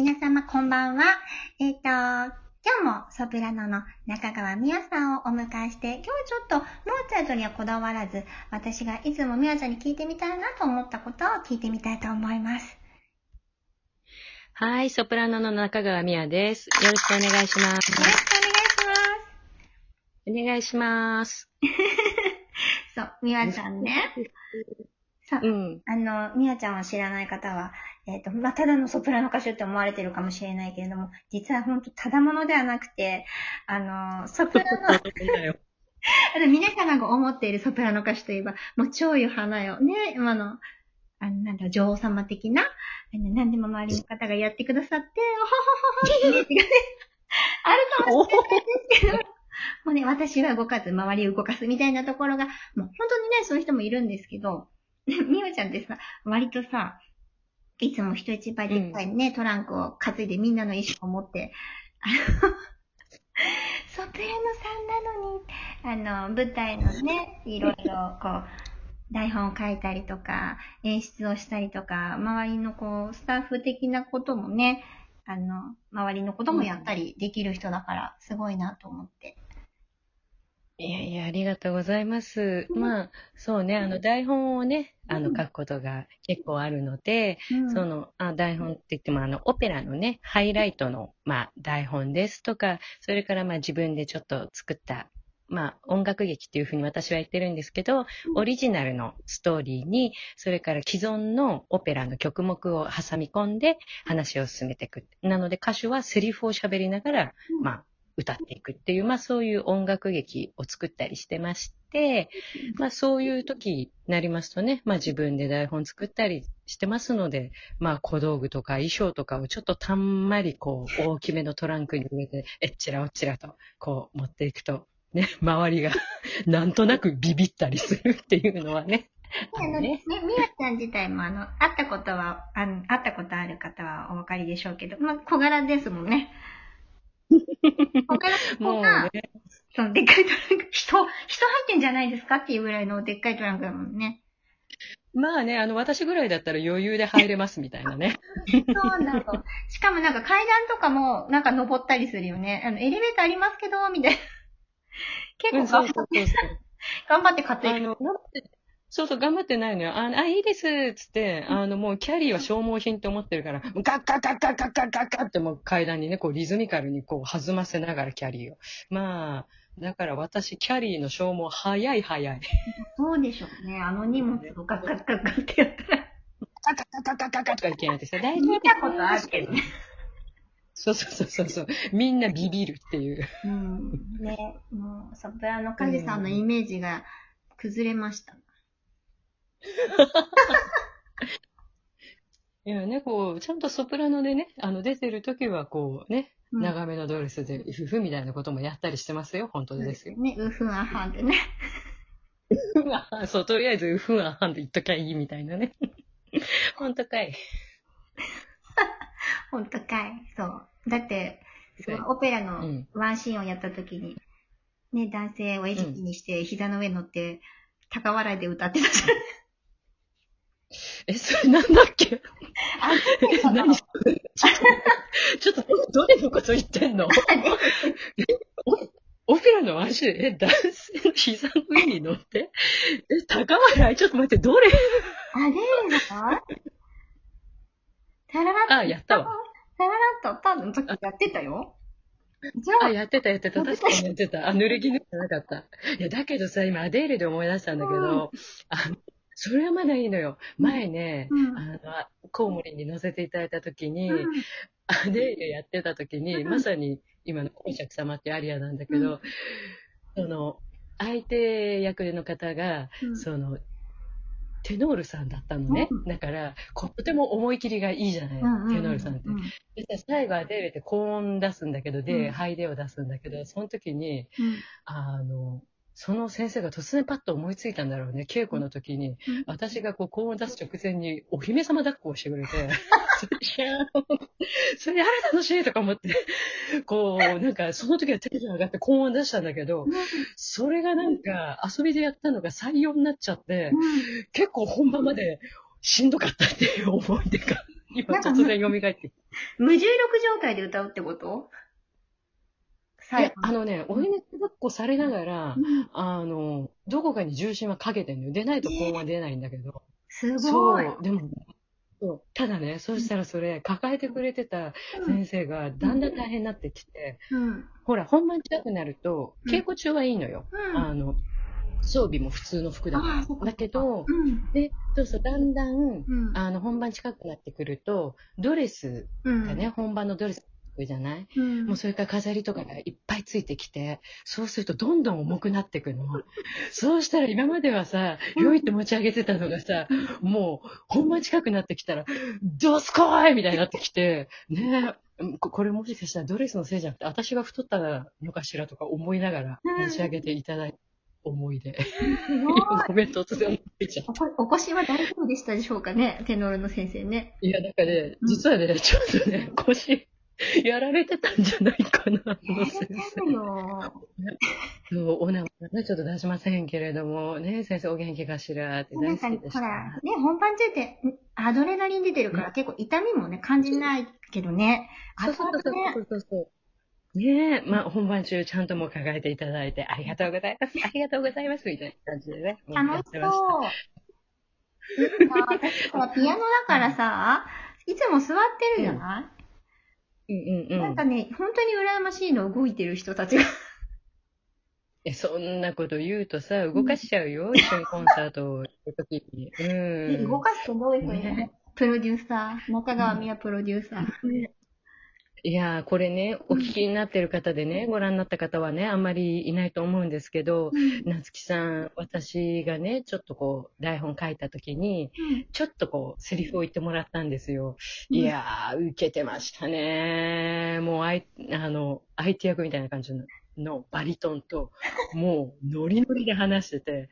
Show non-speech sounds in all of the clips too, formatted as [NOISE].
皆様こんばんは。えっ、と、今日もソプラノの中川美也さんをお迎えして、今日ちょっとモーツァルトにはこだわらず、私がいつも美也ちゃんに聞いてみたいなと思ったことを聞いてみたいと思います。はい、ソプラノの中川美也です。よろしくお願いしまよろしくお願いします。す。お願いします。[LAUGHS] そう、美也ちゃんね。[LAUGHS] そうう、ん。あの、みやちゃんを知らない方は、えっ、と、まあ、ただのソプラノ歌手って思われてるかもしれないけれども、実は本当ただものではなくて、あの、ソプラノ、[LAUGHS] あの、皆様が思っているソプラノ歌手といえば、もう超いう花よ。ね、あの、あの、なんだ、女王様的な、何でも周りの方がやってくださって、おほほほほってね、[LAUGHS] あるかもしれないですけど、もうね、私は動かず、周りを動かすみたいなところが、もう本当にね、そういう人もいるんですけど、みおちゃんってさ、割とさ、いつも人一倍でっかいね、トランクを担いでみんなの意思を持って、あの、ソプラノさんなのに、あの、舞台のね、いろいろこう、台本を書いたりとか、演出をしたりとか、周りのこう、スタッフ的なこともね、あの、周りのこともやったりできる人だから、すごいなと思って。いやいや、ありがとうございます。うん。まあ、そうね、あの、台本をね、あの、うん書くことが結構あるので、うん。その、あ、台本って言っても、あの、オペラのね、ハイライトの、まあ、台本ですとか、それから、まあ、自分でちょっと作った、まあ、音楽劇っていうふうに私は言ってるんですけど、オリジナルのストーリーに、それから既存のオペラの曲目を挟み込んで話を進めていく。なので歌手はセリフを喋りながら、うん。まあ、歌っていくっていう、まあそういう音楽劇を作ったりしてまして、まあそういう時になりますとね、まあ自分で台本作ったりしてますので、まあ小道具とか衣装とかをちょっとたんまりこう大きめのトランクに入れて、えっちらおっちらとこう持っていくと、ね、周りが [LAUGHS] なんとなくビビったりするっていうのはね。あのね、みやちゃん自体もあの、会ったことは、あの、会ったことある方はお分かりでしょうけど、まあ、小柄ですもんね。小柄の子が、ね、そのでっかいトランク、人、人入ってんじゃないですかっていうぐらいのでっかいトランクだもんね。まあね、あの私ぐらいだったら余裕で入れますみたいなね。そうなの。しかもなんか階段とかもなんか登ったりするよね。あの、エレベーターありますけど、みたいな。結構頑張って、頑張って買っていく。そうそう、頑張ってないのよ。あ、あいいですっつって、あの、もうキャリーは消耗品って思ってるから、ガッガッガッガッガッガッガッガッってもう階段にね、こうリズミカルにこう弾ませながらキャリーを。まあ、だから私、キャリーの消耗早い早い。そうでしょうね。あの荷物をガッガッガッガッってやったら。ガッガッガッガッガッガッガッとかいけないってさ、大丈夫見たことあるけどね。そうそうそうそうそう。みんなビビるっていう。うん。ね、もう、ソプラノカジさんのイメージが崩れました。[LAUGHS] いやね、こう、ちゃんとソプラノでね、あの、出てる時はこうね、うん長めのドレスで、ふふみたいなこともやったりしてますよ。本当ですよ。ね、ウフンアハンでね。う [LAUGHS] わそう、とりあえず、うふんあはんで言っときゃいいみたいなね。[LAUGHS] 本当かい。ほんとかい。そう。だって、そのオペラのワンシーンをやった時に、ね、男性を餌食にして膝の上に乗って、高笑いで歌ってたじゃん。え、それなんだっけ？あ、え、何それ？ちょっと、どれのこと言ってんの？オペラのワンシーン、え、男性の膝の上に乗って？え、高笑い？ちょっと待って、どれ？あれなタララッあ、やったわ。タララッとパンの時やってたよ。じゃあ、あ、やってた、やってた。確かにやってた。あ、濡れ衣じゃなかった。いや、だけどさ、今、アデーレで思い出したんだけど、あの、それはまだいいのよ。前ね、うん。あの、コウモリに乗せていただいた時に、うん。アデーレやってた時に、うん。まさに今の公爵様っていうアリアなんだけど、その、相手役の方が、うん。その、テノールさんだったのね。うん。だから、とても思い切りがいいじゃない、テノールさんって。うんでさ最後アデーレって高音出すんだけど、で、うん。ハイデを出すんだけど、その時に、うん。あの、その先生が突然パッと思いついたんだろうね。稽古の時に、うん。私がこう、高音出す直前に、お姫様抱っこをしてくれて、[LAUGHS] それ、あれ楽しいとか思って、こう、なんか、その時はテンション上がって高音出したんだけど、それがなんか、遊びでやったのが採用になっちゃって、結構本番までしんどかったっていう思い出が、今突然蘇ってき無重力状態で歌うってこと？いや、あのね、追い熱抱っこされながら、うんあの、どこかに重心はかけてんのよ。出ないと高音は出ないんだけど。すごい。そう、でも、そうただね、そうしたらそれ、抱えてくれてた先生がだんだん大変になってきて、うん。ほら、本番近くなると、うん稽古中はいいのよ。うん。あの、装備も普通の服だから。だけど、うん。で、そうそう、だんだん、うん。あの、本番近くなってくると、ドレスうん。がね、本番のドレスじゃない？うん。もうそれから飾りとかがいっぱいついてきて、そうするとどんどん重くなってくの。そうしたら今まではさ、うんひょいって持ち上げてたのがさ、もう本番近くなってきたら、どうすこいみたいになってきて、ねえ、ここれもしかしたらドレスのせいじゃなくて、私が太ったのかしらとか思いながらうん持ち上げていただいた思い出。すごめん、突然思いちゃっおこお腰は大丈夫でしたでしょうかね？テノールの先生ね。た。いや、なんかね、実はね、ちょっとね、腰、[LAUGHS] やられてたんじゃないかな、あの先生。そうよ。そう、お名前ちょっと出しませんけれども、ね、先生お元気かしらってなんか、大好きでした。ほら、ね、本番中ってんアドレナリン出てるから結構痛みもね、感じないけどね。そうそうそうねそうそうそう。ねえ、まあ、本番中ちゃんともう抱えていただいて、ありがとうございます、ありがとうございます、みたいな感じでね、や楽し。そう。なんか私ほらピアノだからさ、いつも座ってるじゃない、うんうんうんなんか。ね、本当に羨ましいの、動いてる人たちが。え、そんなこと言うとさ、動かしちゃうよ、[LAUGHS] 一緒にコンサートをやるときに。うん。動かすとどういうふうに、ねプロデューサー、中川美也プロデューサー。いやー、これね、お聞きになってる方でね、ご覧になった方はね、あんまりいないと思うんですけど、夏木さん、私がね、ちょっとこう、台本書いたときに、ちょっとこう、セリフを言ってもらったんですよ。うんいやー、受けてましたね。もう、あい、あの、相手役みたいな感じののバリトンと、もう、ノリノリで話してて、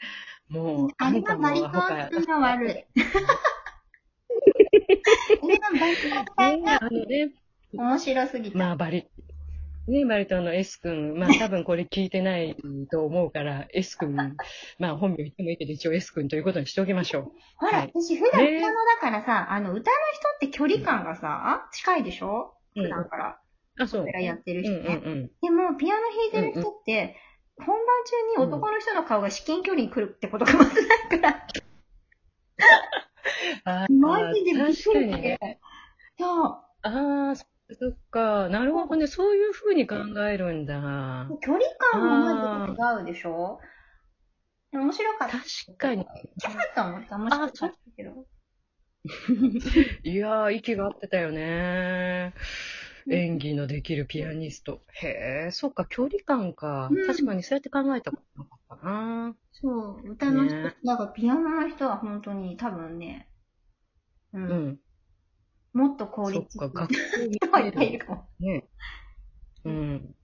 もう、あれんたもはバリトンっていうのは悪い。あれはバリトンね、あのね、面白すぎた。まあ、バリ、ね、バリトンの S 君、まあ [LAUGHS] 多分これ聞いてないと思うから、S 君、まあ本名言ってもいいけど、一応 S 君ということにしておきましょほら、はい私普段ねピアノだからさ、あの、歌の人って距離感がさ、近いでしょ？う。普段から。うん、あ、そう。やってるうん人ね。うんうん。でも、ピアノ弾いてる人って、本番中に男の人の顔が至近距離に来るってことがまずない？から、あマジでびっくりして。そう。ああ、そそっか。なるほどね。そういうふうに考えるんだ。距離感もまず違うでしょ？面白かった。確かに。よかった思った。面白かったけど。[LAUGHS] いやー、息が合ってたよね。演技のできるピアニスト。へえ、そっか、距離感か。うん確かにそうやって考えたことなかったな。そう、歌の人、ねなんかピアノの人は本当に多分ね、う、うんん。もっと効そっ率か、学校に人はいっぱいいるかも。[LAUGHS] ね。うん。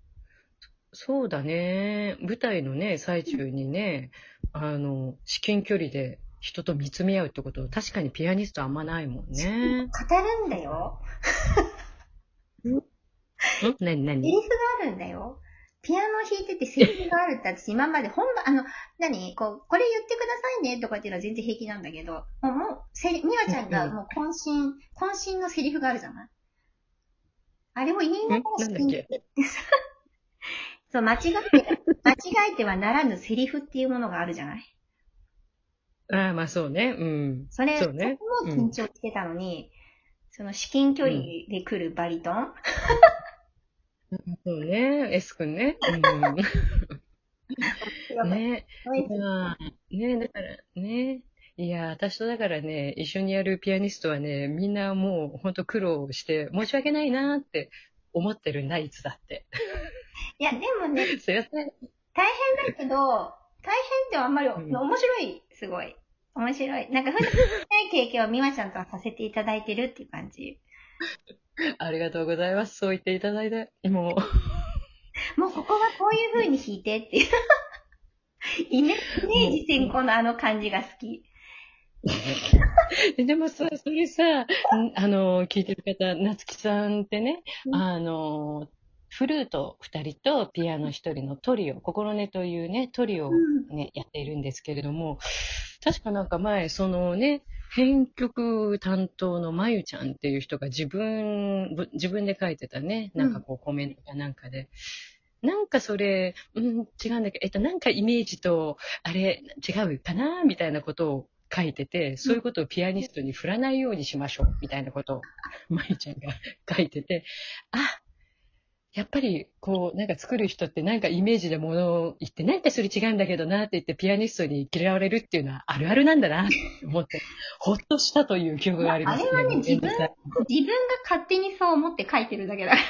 そうだね。舞台のね、最中にね、あの、至近距離で人と見つめ合うってこと、確かにピアニストあんまないもんね。語るんだよ。[LAUGHS] ん？何セ何リフがあるんだよ。ピアノ弾いててセリフがあるって [LAUGHS] 私今まで本番、あの、何こう、これ言ってくださいねとかっていうのは全然平気なんだけど、もう、もう、せり、みわちゃんがもう渾身、渾身のセリフがあるじゃない？あれを言いながらんなんだっけ？[LAUGHS] そう、間違って、[LAUGHS] 間違えてはならぬセリフっていうものがあるじゃない？ああ、まあそうね。うん。それ、そうね。そこも緊張してたのに、その至近距離で来るバリトン、そうね。S 君ね。うん。[LAUGHS] ね。まあ、ね、だからね。いや、私とだからね、一緒にやるピアニストはね、みんなもう本当苦労して、申し訳ないなって思ってるんだ、いつだって。いや、でもね、[LAUGHS] すいません。大変だけど、大変ってあんまり、うん面白い、すごい。面白い。なんか普段 [LAUGHS] ない経験を美和ちゃんとはさせていただいてるっていう感じ。[LAUGHS] ありがとうございます。そう言っていただいて。も [LAUGHS] もうここはこういう風に弾いてっていう。イメージ先行のあの感じが好き。[LAUGHS] う。でもさ、それさ、んあの、聞いてる方、夏木さんってね、うんあの、フルート2人とピアノ1人のトリオ、心根というね、トリオをね、やっているんですけれども、確かなんか前、そのね、編曲担当のまゆちゃんっていう人が自分、ぶ自分で書いてたね、なんかこうコメントかなんかで、なんかそれ、うん、違うんだけど、えっと、なんかイメージと、あれ、違うかなみたいなことを書いてて、そういうことをピアニストに振らないようにしましょう、みたいなことを、まゆちゃんが書いてて、あ、やっぱり、こう、なんか作る人ってなんかイメージでものを言って、なんかそれ違うんだけどなって言ってピアニストに嫌われるっていうのはあるあるなんだなって思って、ほっとしたという記憶がありますあれはね、自分、自分が勝手にそう思って書いてるだけだから。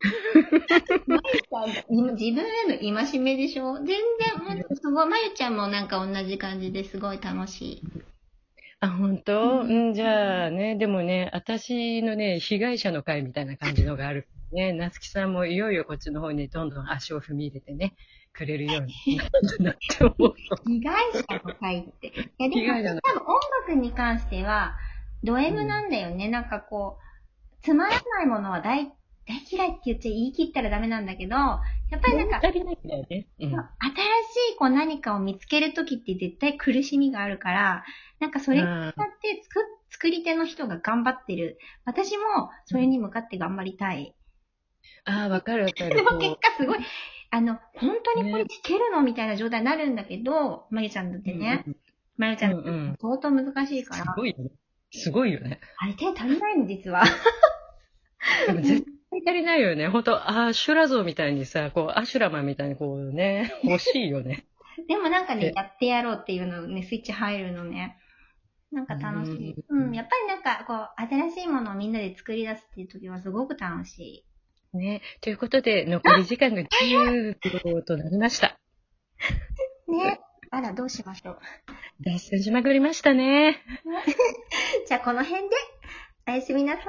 [LAUGHS] まゆちゃん自分への戒めでしょ？全然、ほんとすごい。まゆちゃんもなんか同じ感じですごい楽しい。あ、本当、うん、じゃあね、でもね、私のね、被害者の会みたいな感じのがある。ね、なつきさんもいよいよこっちの方にどんどん足を踏み入れてね、くれるようになって思う。被害者の会って。いや、でも、多分音楽に関しては、ド M なんだよね。なんかこう、つまらないものは大、大嫌いって言っちゃ言い切ったらダメなんだけど、やっぱりなんか、足りないんだよね。うん、新しいこう何かを見つけるときって絶対苦しみがあるから、なんかそれに向かって作、作り手の人が頑張ってる。私もそれに向かって頑張りたい。ああ、わかるわかる。でも結果すごい、あの、本当にこれ弾けるのみたいな状態になるんだけど、まゆちゃんだってね。まゆちゃん、うん相当難しいから。すごいよね。すごいよね。あれ手足りないの、実は。でも絶対足りないよね。本当アシュラ像みたいにさ、こう、アシュラマンみたいにこうね、[LAUGHS] 欲しいよね。でもなんかね、やってやろうっていうのね、スイッチ入るのね。なんか楽しい。うん、やっぱりなんか、こう、新しいものをみんなで作り出すっていう時はすごく楽しい。ね。ということで、残り時間が10秒となりました。ね。あら、どうしましょう。脱線しまくりましたね。[LAUGHS] じゃあ、この辺で、おやすみなさい。